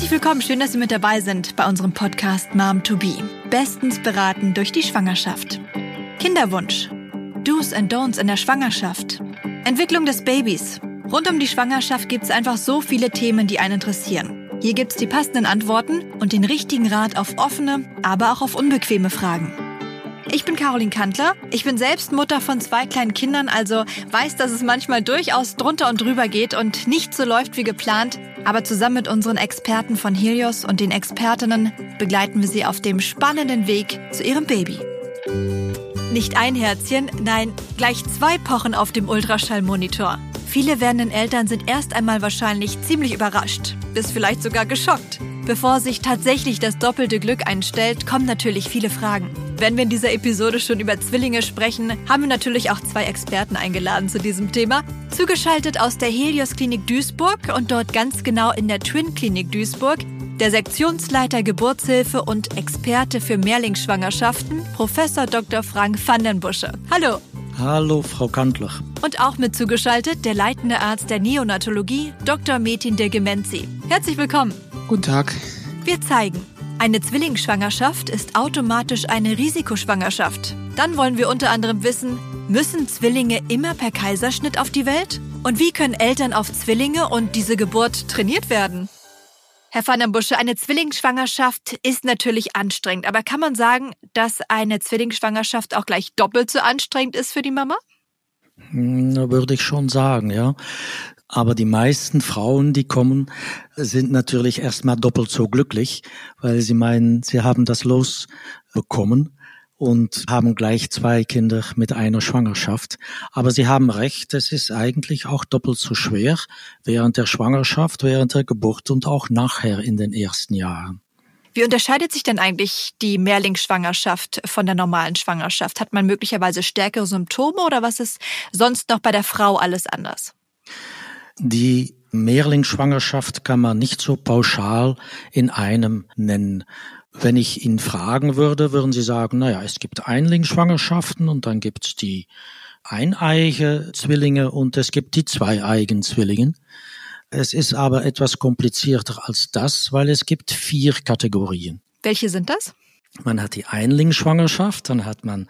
Herzlich willkommen, schön, dass Sie mit dabei sind bei unserem Podcast Mom to Be. Bestens beraten durch die Schwangerschaft. Kinderwunsch. Do's and Don'ts in der Schwangerschaft. Entwicklung des Babys. Rund um die Schwangerschaft gibt es einfach so viele Themen, die einen interessieren. Hier gibt es die passenden Antworten und den richtigen Rat auf offene, aber auch auf unbequeme Fragen. Ich bin Caroline Kantler. Ich bin selbst Mutter von zwei kleinen Kindern, also weiß, dass es manchmal durchaus drunter und drüber geht und nicht so läuft wie geplant. Aber zusammen mit unseren Experten von Helios und den Expertinnen begleiten wir sie auf dem spannenden Weg zu ihrem Baby. Nicht ein Herzchen, nein, gleich zwei Pochen auf dem Ultraschallmonitor. Viele werdenden Eltern sind erst einmal wahrscheinlich ziemlich überrascht, bis vielleicht sogar geschockt. Bevor sich tatsächlich das doppelte Glück einstellt, kommen natürlich viele Fragen. Wenn wir in dieser Episode schon über Zwillinge sprechen, haben wir natürlich auch zwei Experten eingeladen zu diesem Thema. Zugeschaltet aus der Helios Klinik Duisburg und dort ganz genau in der Twin Klinik Duisburg der Sektionsleiter Geburtshilfe und Experte für Mehrlingsschwangerschaften, Professor Dr. Frank van den Busche. Hallo. Hallo, Frau Kantler. Und auch mit zugeschaltet der leitende Arzt der Neonatologie, Dr. Metin de Gemenzi. Herzlich willkommen. Guten Tag. Wir zeigen, eine Zwillingsschwangerschaft ist automatisch eine Risikoschwangerschaft. Dann wollen wir unter anderem wissen, müssen Zwillinge immer per Kaiserschnitt auf die Welt? Und wie können Eltern auf Zwillinge und diese Geburt trainiert werden? Herr van der Busche, eine Zwillingsschwangerschaft ist natürlich anstrengend, aber kann man sagen, dass eine Zwillingsschwangerschaft auch gleich doppelt so anstrengend ist für die Mama? Würde ich schon sagen, ja. Aber die meisten Frauen, die kommen, sind natürlich erstmal doppelt so glücklich, weil sie meinen, sie haben das Los bekommen und haben gleich zwei Kinder mit einer Schwangerschaft. Aber Sie haben recht, es ist eigentlich auch doppelt so schwer während der Schwangerschaft, während der Geburt und auch nachher in den ersten Jahren. Wie unterscheidet sich denn eigentlich die Mehrlingsschwangerschaft von der normalen Schwangerschaft? Hat man möglicherweise stärkere Symptome oder was ist sonst noch bei der Frau alles anders? Die Mehrlingsschwangerschaft kann man nicht so pauschal in einem nennen. Wenn ich ihn fragen würde, würden Sie sagen, naja, es gibt Einlingsschwangerschaften und dann gibt es die eineige Zwillinge und es gibt die zweieigen Zwillinge. Es ist aber etwas komplizierter als das, weil es gibt vier Kategorien. Welche sind das? Man hat die Einlingsschwangerschaft, dann hat man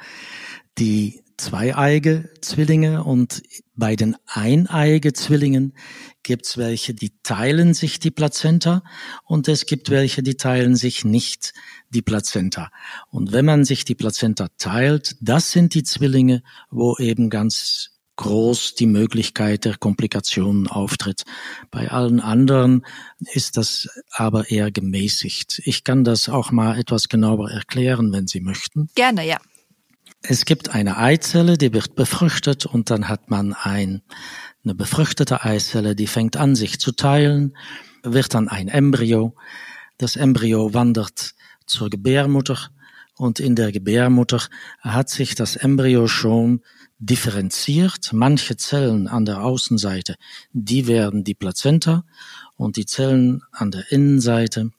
die zweieige Zwillinge und bei den eineige Zwillingen gibt's welche, die teilen sich die Plazenta und es gibt welche, die teilen sich nicht die Plazenta. Und wenn man sich die Plazenta teilt, das sind die Zwillinge, wo eben ganz groß die Möglichkeit der Komplikationen auftritt. Bei allen anderen ist das aber eher gemäßigt. Ich kann das auch mal etwas genauer erklären, wenn Sie möchten. Gerne, ja. Es gibt eine Eizelle, die wird befruchtet und dann hat man ein, eine befruchtete Eizelle, die fängt an, sich zu teilen, wird dann ein Embryo. Das Embryo wandert zur Gebärmutter und in der Gebärmutter hat sich das Embryo schon differenziert. Manche Zellen an der Außenseite, die werden die Plazenta und die Zellen an der Innenseite,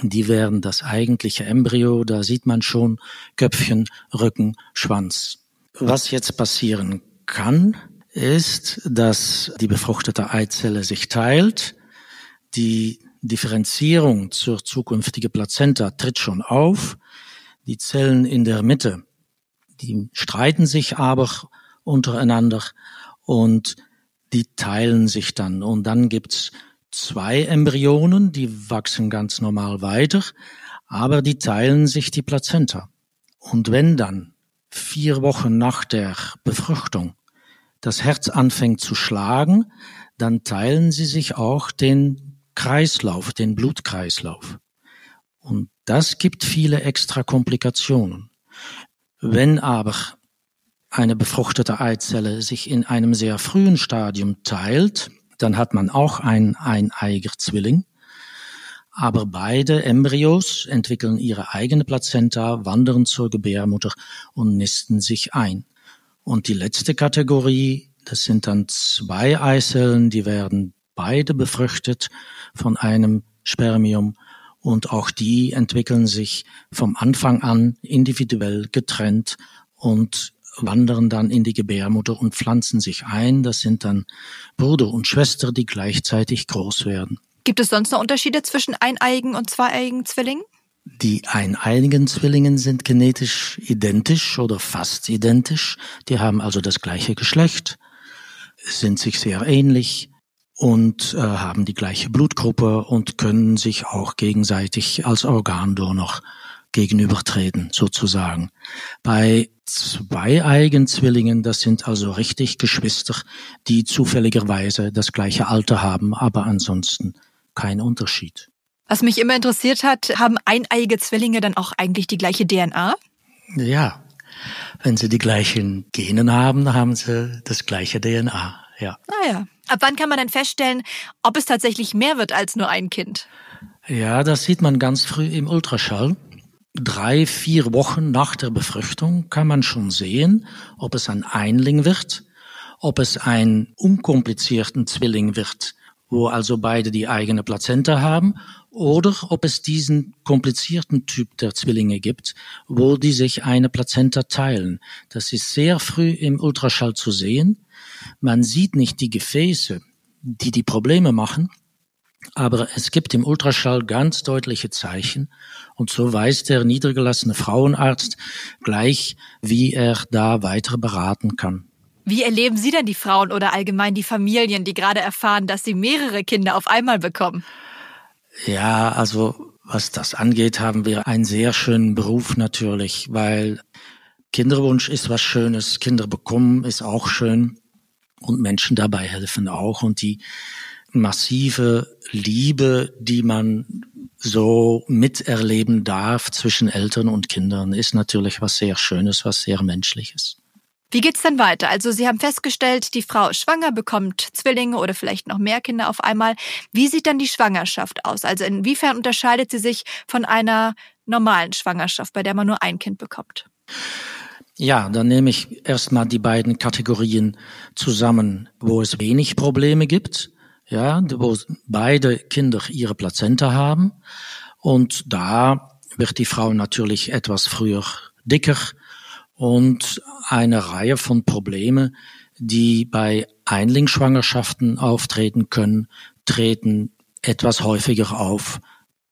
die werden das eigentliche Embryo, da sieht man schon Köpfchen, Rücken, Schwanz. Was jetzt passieren kann, ist, dass die befruchtete Eizelle sich teilt, die Differenzierung zur zukünftigen Plazenta tritt schon auf, die Zellen in der Mitte, die streiten sich aber untereinander und die teilen sich dann. Und dann gibt's zwei Embryonen, die wachsen ganz normal weiter, aber die teilen sich die Plazenta. Und wenn dann vier Wochen nach der Befruchtung das Herz anfängt zu schlagen, dann teilen sie sich auch den Kreislauf, den Blutkreislauf. Und das gibt viele extra Komplikationen. Wenn aber eine befruchtete Eizelle sich in einem sehr frühen Stadium teilt, dann hat man auch ein eineiger Zwilling. Aber beide Embryos entwickeln ihre eigene Plazenta, wandern zur Gebärmutter und nisten sich ein. Und die letzte Kategorie, das sind dann zwei Eizellen, die werden beide befruchtet von einem Spermium und auch die entwickeln sich vom Anfang an individuell getrennt und wandern dann in die Gebärmutter und pflanzen sich ein. Das sind dann Bruder und Schwester, die gleichzeitig groß werden. Gibt es sonst noch Unterschiede zwischen eineiigen und zweieiigen Zwillingen? Die eineiigen Zwillingen sind genetisch identisch oder fast identisch. Die haben also das gleiche Geschlecht, sind sich sehr ähnlich und äh, haben die gleiche Blutgruppe und können sich auch gegenseitig als Organdonor gegenübertreten, sozusagen. Bei zwei Eigenzwillingen, das sind also richtig Geschwister, die zufälligerweise das gleiche Alter haben, aber ansonsten kein Unterschied. Was mich immer interessiert hat, haben eineiige Zwillinge dann auch eigentlich die gleiche DNA? Ja, wenn sie die gleichen Genen haben, haben sie das gleiche DNA, ja. Ah ja. Ab wann kann man denn feststellen, ob es tatsächlich mehr wird als nur ein Kind? Ja, das sieht man ganz früh im Ultraschall drei, vier Wochen nach der Befruchtung kann man schon sehen, ob es ein Einling wird, ob es ein unkomplizierten Zwilling wird, wo also beide die eigene Plazenta haben, oder ob es diesen komplizierten Typ der Zwillinge gibt, wo die sich eine Plazenta teilen. Das ist sehr früh im Ultraschall zu sehen. Man sieht nicht die Gefäße, die die Probleme machen, aber es gibt im Ultraschall ganz deutliche Zeichen und so weiß der niedergelassene Frauenarzt gleich, wie er da weiter beraten kann. Wie erleben Sie denn die Frauen oder allgemein die Familien, die gerade erfahren, dass sie mehrere Kinder auf einmal bekommen? Ja, also was das angeht, haben wir einen sehr schönen Beruf natürlich, weil Kinderwunsch ist was Schönes, Kinder bekommen ist auch schön und Menschen dabei helfen auch und die massive Liebe, die man so miterleben darf zwischen Eltern und Kindern, ist natürlich was sehr Schönes, was sehr Menschliches. Wie geht's dann weiter? Also Sie haben festgestellt, die Frau ist schwanger, bekommt Zwillinge oder vielleicht noch mehr Kinder auf einmal. Wie sieht dann die Schwangerschaft aus? Also inwiefern unterscheidet sie sich von einer normalen Schwangerschaft, bei der man nur ein Kind bekommt? Ja, dann nehme ich erstmal die beiden Kategorien zusammen, wo es wenig Probleme gibt ja, wo beide Kinder ihre Plazenta haben. Und da wird die Frau natürlich etwas früher dicker und eine Reihe von Problemen, die bei Einlingsschwangerschaften auftreten können, treten etwas häufiger auf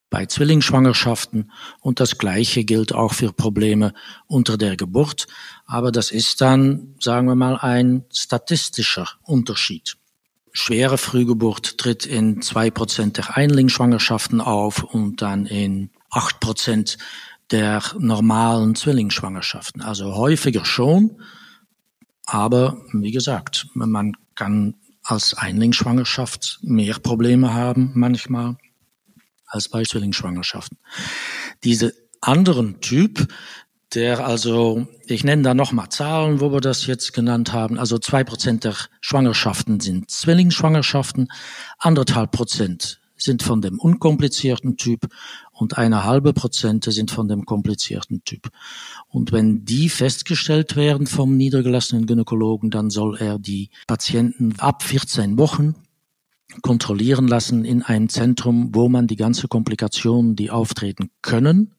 bei Zwillingsschwangerschaften und das Gleiche gilt auch für Probleme unter der Geburt. Aber das ist dann, sagen wir mal, ein statistischer Unterschied. Schwere Frühgeburt tritt in zwei Prozent der Einlingsschwangerschaften auf und dann in acht Prozent der normalen Zwillingsschwangerschaften. Also häufiger schon, aber wie gesagt, man kann als Einlingsschwangerschaft mehr Probleme haben manchmal als bei Zwillingsschwangerschaften. Diese anderen Typ, der also, ich nenne da nochmal Zahlen, wo wir das jetzt genannt haben, also zwei Prozent der Schwangerschaften sind Zwillingsschwangerschaften, anderthalb Prozent sind von dem unkomplizierten Typ und eine halbe Prozente sind von dem komplizierten Typ. Und wenn die festgestellt werden vom niedergelassenen Gynäkologen, dann soll er die Patienten ab 14 Wochen kontrollieren lassen in einem Zentrum, wo man die ganze Komplikationen, die auftreten können,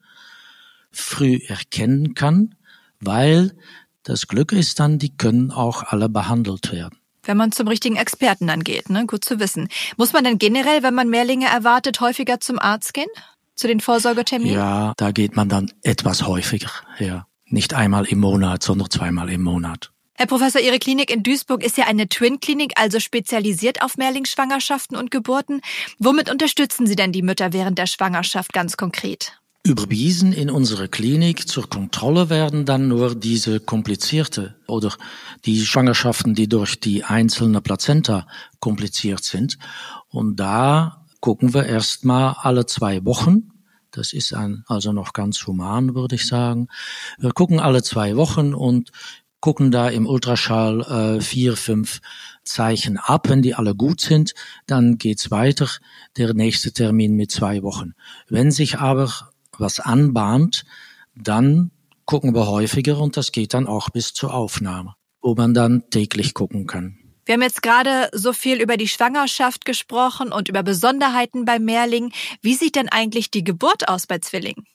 früh erkennen kann, weil das Glück ist dann, die können auch alle behandelt werden. Wenn man zum richtigen Experten dann geht, ne? Gut zu wissen. Muss man denn generell, wenn man Mehrlinge erwartet, häufiger zum Arzt gehen? Zu den Vorsorgeterminen? Ja, da geht man dann etwas häufiger, ja. Nicht einmal im Monat, sondern zweimal im Monat. Herr Professor, Ihre Klinik in Duisburg ist ja eine Twin-Klinik, also spezialisiert auf Mehrlingsschwangerschaften und Geburten. Womit unterstützen Sie denn die Mütter während der Schwangerschaft ganz konkret? Überwiesen in unsere Klinik zur Kontrolle werden dann nur diese komplizierte oder die Schwangerschaften, die durch die einzelne Plazenta kompliziert sind. Und da gucken wir erstmal alle zwei Wochen. Das ist ein, also noch ganz human, würde ich sagen. Wir gucken alle zwei Wochen und gucken da im Ultraschall äh, vier, fünf Zeichen ab. Wenn die alle gut sind, dann geht's weiter. Der nächste Termin mit zwei Wochen. Wenn sich aber was anbahnt, dann gucken wir häufiger und das geht dann auch bis zur Aufnahme, wo man dann täglich gucken kann. Wir haben jetzt gerade so viel über die Schwangerschaft gesprochen und über Besonderheiten bei Mehrlingen. Wie sieht denn eigentlich die Geburt aus bei Zwillingen?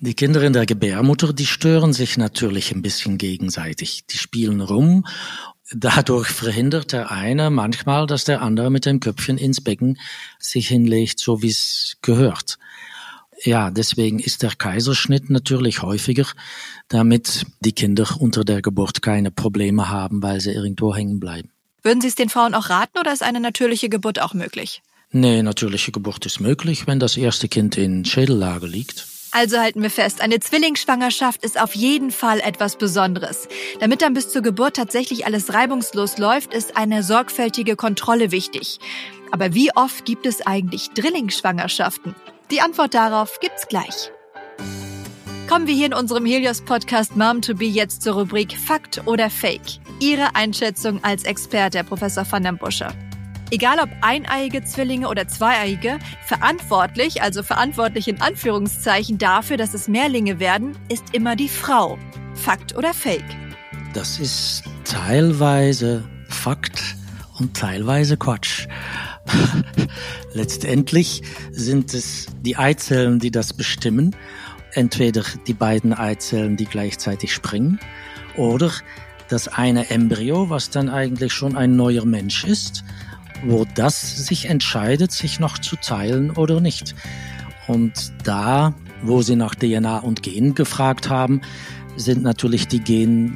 Die Kinder in der Gebärmutter, die stören sich natürlich ein bisschen gegenseitig. Die spielen rum dadurch verhindert der eine manchmal, dass der andere mit dem Köpfchen ins Becken sich hinlegt, so wie es gehört. Ja, deswegen ist der Kaiserschnitt natürlich häufiger, damit die Kinder unter der Geburt keine Probleme haben, weil sie irgendwo hängen bleiben. Würden Sie es den Frauen auch raten oder ist eine natürliche Geburt auch möglich? Nee, natürliche Geburt ist möglich, wenn das erste Kind in Schädellage liegt. Also halten wir fest, eine Zwillingsschwangerschaft ist auf jeden Fall etwas Besonderes. Damit dann bis zur Geburt tatsächlich alles reibungslos läuft, ist eine sorgfältige Kontrolle wichtig. Aber wie oft gibt es eigentlich Drillingsschwangerschaften? Die Antwort darauf gibt's gleich. Kommen wir hier in unserem Helios-Podcast Mom to Be jetzt zur Rubrik Fakt oder Fake. Ihre Einschätzung als Experte, Professor van den Busche. Egal ob eineiige Zwillinge oder zweieiige, verantwortlich, also verantwortlich in Anführungszeichen dafür, dass es Mehrlinge werden, ist immer die Frau. Fakt oder Fake? Das ist teilweise Fakt und teilweise Quatsch. Letztendlich sind es die Eizellen, die das bestimmen. Entweder die beiden Eizellen, die gleichzeitig springen, oder das eine Embryo, was dann eigentlich schon ein neuer Mensch ist, wo das sich entscheidet, sich noch zu teilen oder nicht. Und da, wo sie nach DNA und Gen gefragt haben, sind natürlich die Gene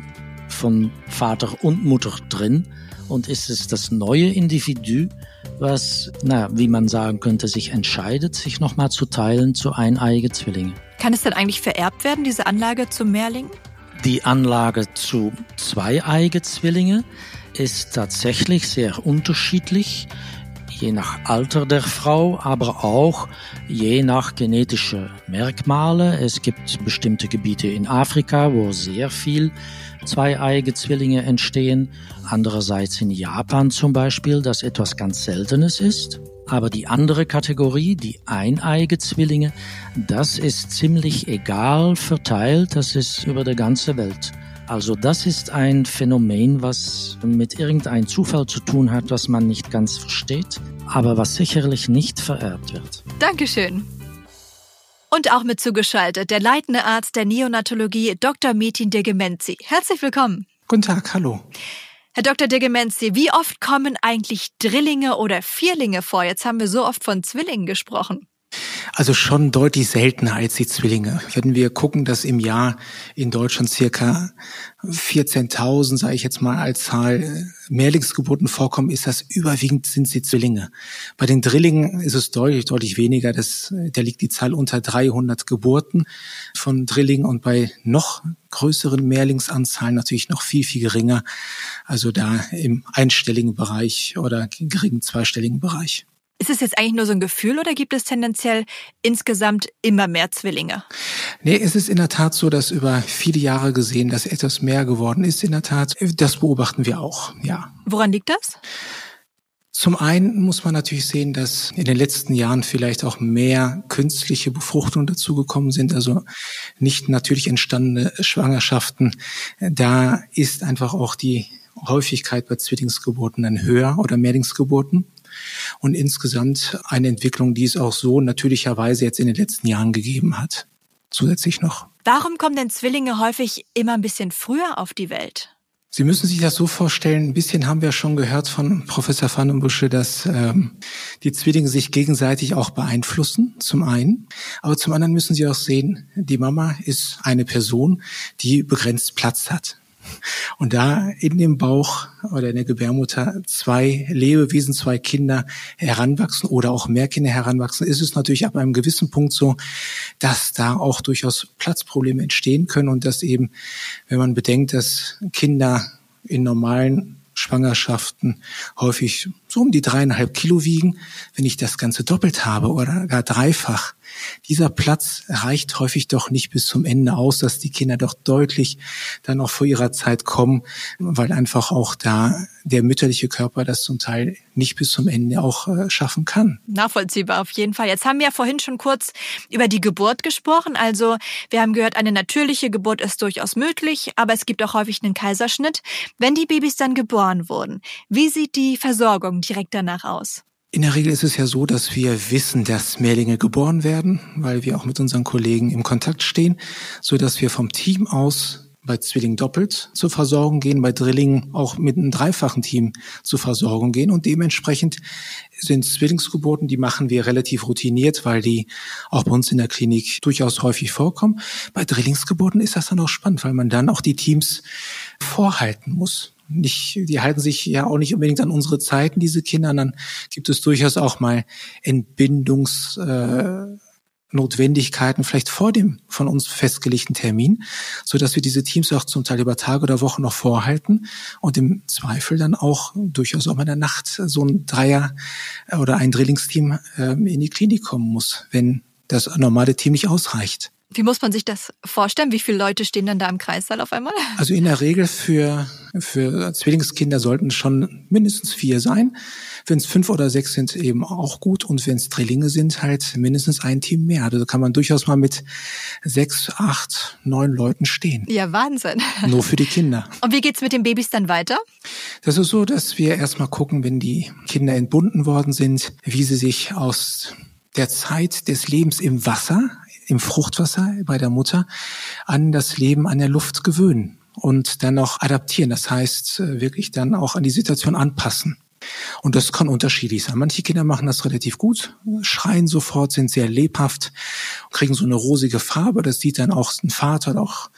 von Vater und Mutter drin und ist es das neue Individu, was, na, wie man sagen könnte, sich entscheidet, sich nochmal zu teilen zu eineige Zwillinge. Kann es denn eigentlich vererbt werden, diese Anlage zum Mehrling? Die Anlage zu zweieige Zwillinge ist tatsächlich sehr unterschiedlich, je nach Alter der Frau, aber auch je nach genetische Merkmale. Es gibt bestimmte Gebiete in Afrika, wo sehr viel zweieige Zwillinge entstehen. Andererseits in Japan zum Beispiel, das etwas ganz Seltenes ist. Aber die andere Kategorie, die eineige Zwillinge, das ist ziemlich egal verteilt. Das ist über die ganze Welt. Also das ist ein Phänomen, was mit irgendeinem Zufall zu tun hat, was man nicht ganz versteht, aber was sicherlich nicht vererbt wird. Dankeschön. Und auch mit zugeschaltet der leitende Arzt der Neonatologie, Dr. Metin Degemenzi. Herzlich willkommen. Guten Tag, hallo. Herr Dr. Degemenzi, wie oft kommen eigentlich Drillinge oder Vierlinge vor? Jetzt haben wir so oft von Zwillingen gesprochen. Also schon deutlich seltener als die Zwillinge. Wenn wir gucken, dass im Jahr in Deutschland circa 14.000, sage ich jetzt mal als Zahl, Mehrlingsgeburten vorkommen, ist das überwiegend sind sie Zwillinge. Bei den Drillingen ist es deutlich, deutlich weniger. Das, da liegt die Zahl unter 300 Geburten von Drillingen und bei noch größeren Mehrlingsanzahlen natürlich noch viel, viel geringer. Also da im einstelligen Bereich oder geringen zweistelligen Bereich. Ist es jetzt eigentlich nur so ein Gefühl oder gibt es tendenziell insgesamt immer mehr Zwillinge? Nee, es ist in der Tat so, dass über viele Jahre gesehen, dass etwas mehr geworden ist in der Tat. Das beobachten wir auch, ja. Woran liegt das? Zum einen muss man natürlich sehen, dass in den letzten Jahren vielleicht auch mehr künstliche Befruchtungen dazugekommen sind, also nicht natürlich entstandene Schwangerschaften. Da ist einfach auch die Häufigkeit bei Zwillingsgeburten dann höher oder Mehrlingsgeburten und insgesamt eine Entwicklung, die es auch so natürlicherweise jetzt in den letzten Jahren gegeben hat. Zusätzlich noch. Warum kommen denn Zwillinge häufig immer ein bisschen früher auf die Welt? Sie müssen sich das so vorstellen, ein bisschen haben wir schon gehört von Professor Vandenbusche, dass ähm, die Zwillinge sich gegenseitig auch beeinflussen, zum einen. Aber zum anderen müssen Sie auch sehen, die Mama ist eine Person, die begrenzt Platz hat. Und da in dem Bauch oder in der Gebärmutter zwei Lebewesen, zwei Kinder heranwachsen oder auch mehr Kinder heranwachsen, ist es natürlich ab einem gewissen Punkt so, dass da auch durchaus Platzprobleme entstehen können und dass eben, wenn man bedenkt, dass Kinder in normalen Schwangerschaften häufig so um die dreieinhalb Kilo wiegen. Wenn ich das Ganze doppelt habe oder gar dreifach, dieser Platz reicht häufig doch nicht bis zum Ende aus, dass die Kinder doch deutlich dann auch vor ihrer Zeit kommen, weil einfach auch da der mütterliche Körper das zum Teil nicht bis zum Ende auch äh, schaffen kann. Nachvollziehbar auf jeden Fall. Jetzt haben wir ja vorhin schon kurz über die Geburt gesprochen. Also wir haben gehört, eine natürliche Geburt ist durchaus möglich, aber es gibt auch häufig einen Kaiserschnitt. Wenn die Babys dann geboren wurden, wie sieht die Versorgung direkt danach aus? In der Regel ist es ja so, dass wir wissen, dass Mehrlinge geboren werden, weil wir auch mit unseren Kollegen im Kontakt stehen, so dass wir vom Team aus bei Zwillingen doppelt zur Versorgung gehen, bei Drillingen auch mit einem dreifachen Team zur Versorgung gehen. Und dementsprechend sind Zwillingsgeburten, die machen wir relativ routiniert, weil die auch bei uns in der Klinik durchaus häufig vorkommen. Bei Drillingsgeburten ist das dann auch spannend, weil man dann auch die Teams vorhalten muss nicht, die halten sich ja auch nicht unbedingt an unsere Zeiten, diese Kinder. Dann gibt es durchaus auch mal Entbindungs, äh, Notwendigkeiten vielleicht vor dem von uns festgelegten Termin, so dass wir diese Teams auch zum Teil über Tage oder Wochen noch vorhalten und im Zweifel dann auch durchaus auch mal in der Nacht so ein Dreier oder ein Drillingsteam äh, in die Klinik kommen muss, wenn das normale Team nicht ausreicht. Wie muss man sich das vorstellen? Wie viele Leute stehen dann da im Kreissaal auf einmal? Also in der Regel für, für Zwillingskinder sollten schon mindestens vier sein. Wenn es fünf oder sechs sind, eben auch gut. Und wenn es Drillinge sind, halt mindestens ein Team mehr. Also kann man durchaus mal mit sechs, acht, neun Leuten stehen. Ja, Wahnsinn. Nur für die Kinder. Und wie geht's mit den Babys dann weiter? Das ist so, dass wir erstmal gucken, wenn die Kinder entbunden worden sind, wie sie sich aus der Zeit des Lebens im Wasser, im Fruchtwasser bei der Mutter an das Leben an der Luft gewöhnen und dann auch adaptieren. Das heißt, äh, wirklich dann auch an die Situation anpassen. Und das kann unterschiedlich sein. Manche Kinder machen das relativ gut, schreien sofort, sind sehr lebhaft, kriegen so eine rosige Farbe. Das sieht dann auch ein Vater auch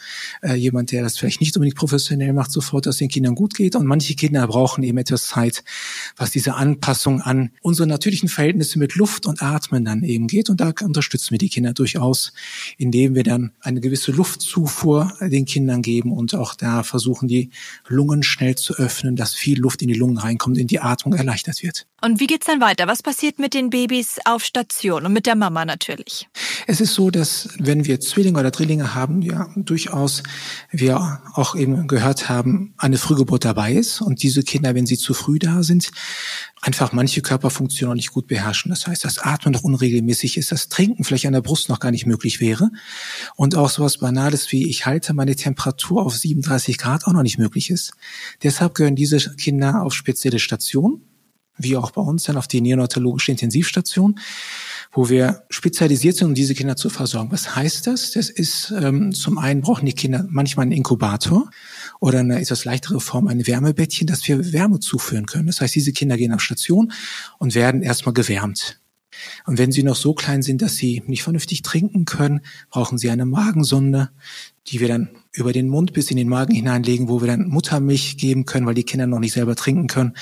äh, jemand, der das vielleicht nicht unbedingt professionell macht, sofort, dass den Kindern gut geht. Und manche Kinder brauchen eben etwas Zeit, was diese Anpassung an unsere natürlichen Verhältnisse mit Luft und Atmen dann eben geht. Und da unterstützen wir die Kinder durchaus, indem wir dann eine gewisse Luftzufuhr den Kindern geben und auch da versuchen, die Lungen schnell zu öffnen, dass viel Luft in die Lungen reinkommt, in die Atmung Atmung erleichtert wird. Und wie geht's dann weiter? Was passiert mit den Babys auf Station und mit der Mama natürlich? Es ist so, dass wenn wir Zwillinge oder Drillinge haben, ja durchaus wir auch eben gehört haben, eine Frühgeburt dabei ist und diese Kinder, wenn sie zu früh da sind, einfach manche Körperfunktionen noch nicht gut beherrschen. Das heißt, das Atmen noch unregelmäßig ist, das Trinken vielleicht an der Brust noch gar nicht möglich wäre und auch sowas Banales wie ich halte meine Temperatur auf 37 Grad auch noch nicht möglich ist. Deshalb gehören diese Kinder auf spezielle Stationen, wie auch bei uns dann auf die neonatologische Intensivstation, wo wir spezialisiert sind, um diese Kinder zu versorgen. Was heißt das? Das ist ähm, zum einen brauchen die Kinder manchmal einen Inkubator oder eine etwas leichtere Form, ein Wärmebettchen, dass wir Wärme zuführen können. Das heißt, diese Kinder gehen auf Station und werden erstmal gewärmt. Und wenn sie noch so klein sind, dass sie nicht vernünftig trinken können, brauchen sie eine Magensonde, die wir dann über den Mund bis in den Magen hineinlegen, wo wir dann Muttermilch geben können, weil die Kinder noch nicht selber trinken können.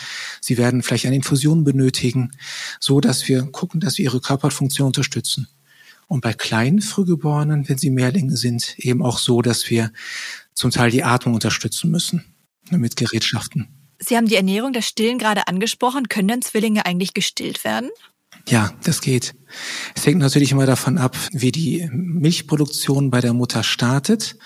Sie werden vielleicht eine Infusion benötigen, so dass wir gucken, dass wir ihre Körperfunktion unterstützen. Und bei kleinen Frühgeborenen, wenn sie Mehrlinge sind, eben auch so, dass wir zum Teil die Atmung unterstützen müssen mit Gerätschaften. Sie haben die Ernährung, das Stillen gerade angesprochen. Können denn Zwillinge eigentlich gestillt werden? Ja, das geht. Es hängt natürlich immer davon ab, wie die Milchproduktion bei der Mutter startet.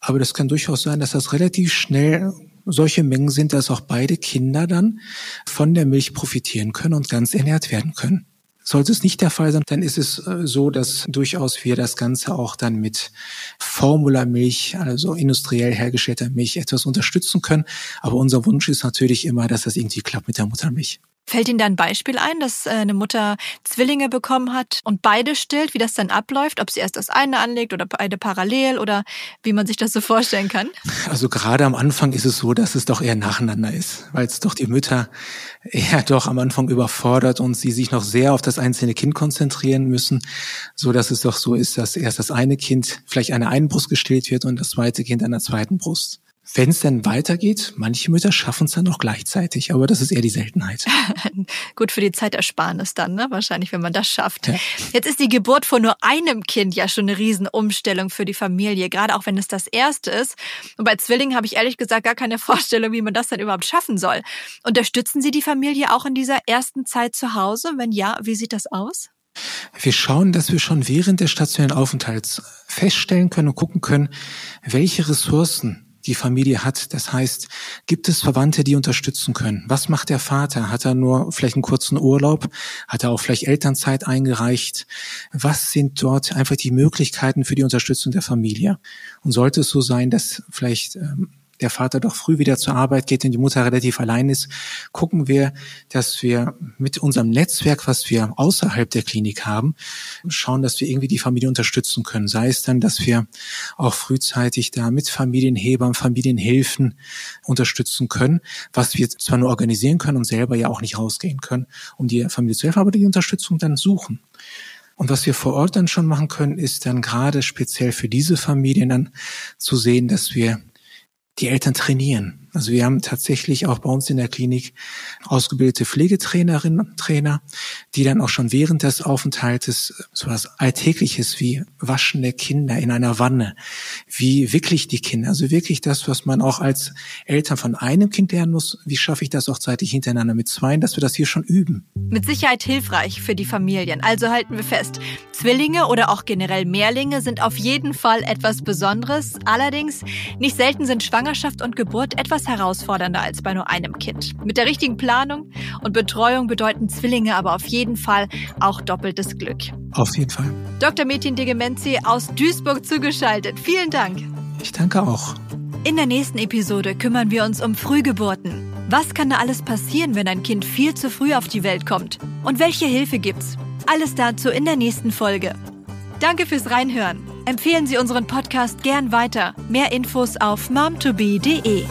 Aber das kann durchaus sein, dass das relativ schnell solche Mengen sind, dass auch beide Kinder dann von der Milch profitieren können und ganz ernährt werden können. Sollte es nicht der Fall sein, dann ist es äh, so, dass durchaus wir das Ganze auch dann mit Formulamilch, also industriell hergestellter Milch, etwas unterstützen können. Aber unser Wunsch ist natürlich immer, dass das irgendwie klappt mit der Muttermilch. Fällt Ihnen da ein Beispiel ein, dass äh, eine Mutter Zwillinge bekommen hat und beide stillt, wie das dann abläuft, ob sie erst das eine anlegt oder beide parallel oder wie man sich das so vorstellen kann? Also gerade am Anfang ist es so, dass es doch eher nacheinander ist, weil es doch die Mütter eher doch am Anfang überfordert und sie sich noch sehr auf das einzelne Kind konzentrieren müssen, so dass es doch so ist, dass erst das eine Kind vielleicht an der einen Brust gestillt wird und das zweite Kind an der zweiten Brust. Wenn es dann weitergeht, manche Mütter schaffen es dann noch gleichzeitig, aber das ist eher die Seltenheit. Gut für die Zeitersparnis dann, ne? wahrscheinlich, wenn man das schafft. Ja. Jetzt ist die Geburt von nur einem Kind ja schon eine Riesenumstellung für die Familie, gerade auch wenn es das erste ist. Und bei Zwillingen habe ich ehrlich gesagt gar keine Vorstellung, wie man das dann überhaupt schaffen soll. Unterstützen Sie die Familie auch in dieser ersten Zeit zu Hause? Wenn ja, wie sieht das aus? Wir schauen, dass wir schon während des stationären Aufenthalts feststellen können und gucken können, welche Ressourcen die Familie hat. Das heißt, gibt es Verwandte, die unterstützen können? Was macht der Vater? Hat er nur vielleicht einen kurzen Urlaub? Hat er auch vielleicht Elternzeit eingereicht? Was sind dort einfach die Möglichkeiten für die Unterstützung der Familie? Und sollte es so sein, dass vielleicht ähm, der Vater doch früh wieder zur Arbeit geht und die Mutter relativ allein ist, gucken wir, dass wir mit unserem Netzwerk, was wir außerhalb der Klinik haben, schauen, dass wir irgendwie die Familie unterstützen können. Sei es dann, dass wir auch frühzeitig da mit Familienhebern, Familienhilfen unterstützen können, was wir zwar nur organisieren können und selber ja auch nicht rausgehen können, um die Familie zu helfen, aber die Unterstützung dann suchen. Und was wir vor Ort dann schon machen können, ist dann gerade speziell für diese Familien dann zu sehen, dass wir die Eltern trainieren. Also wir haben tatsächlich auch bei uns in der Klinik ausgebildete Pflegetrainerinnen und Trainer, die dann auch schon während des Aufenthaltes so was Alltägliches wie Waschen der Kinder in einer Wanne, wie wirklich die Kinder, also wirklich das, was man auch als Eltern von einem Kind lernen muss, wie schaffe ich das auch zeitig hintereinander mit zweien, dass wir das hier schon üben. Mit Sicherheit hilfreich für die Familien. Also halten wir fest, Zwillinge oder auch generell Mehrlinge sind auf jeden Fall etwas Besonderes. Allerdings, nicht selten sind Schwangerschaft und Geburt etwas herausfordernder als bei nur einem Kind. Mit der richtigen Planung und Betreuung bedeuten Zwillinge aber auf jeden Fall auch doppeltes Glück. Auf jeden Fall. Dr. Metin Degemenzi aus Duisburg zugeschaltet. Vielen Dank. Ich danke auch. In der nächsten Episode kümmern wir uns um Frühgeburten. Was kann da alles passieren, wenn ein Kind viel zu früh auf die Welt kommt? Und welche Hilfe gibt's? Alles dazu in der nächsten Folge. Danke fürs Reinhören. Empfehlen Sie unseren Podcast gern weiter. Mehr Infos auf momtobe.de.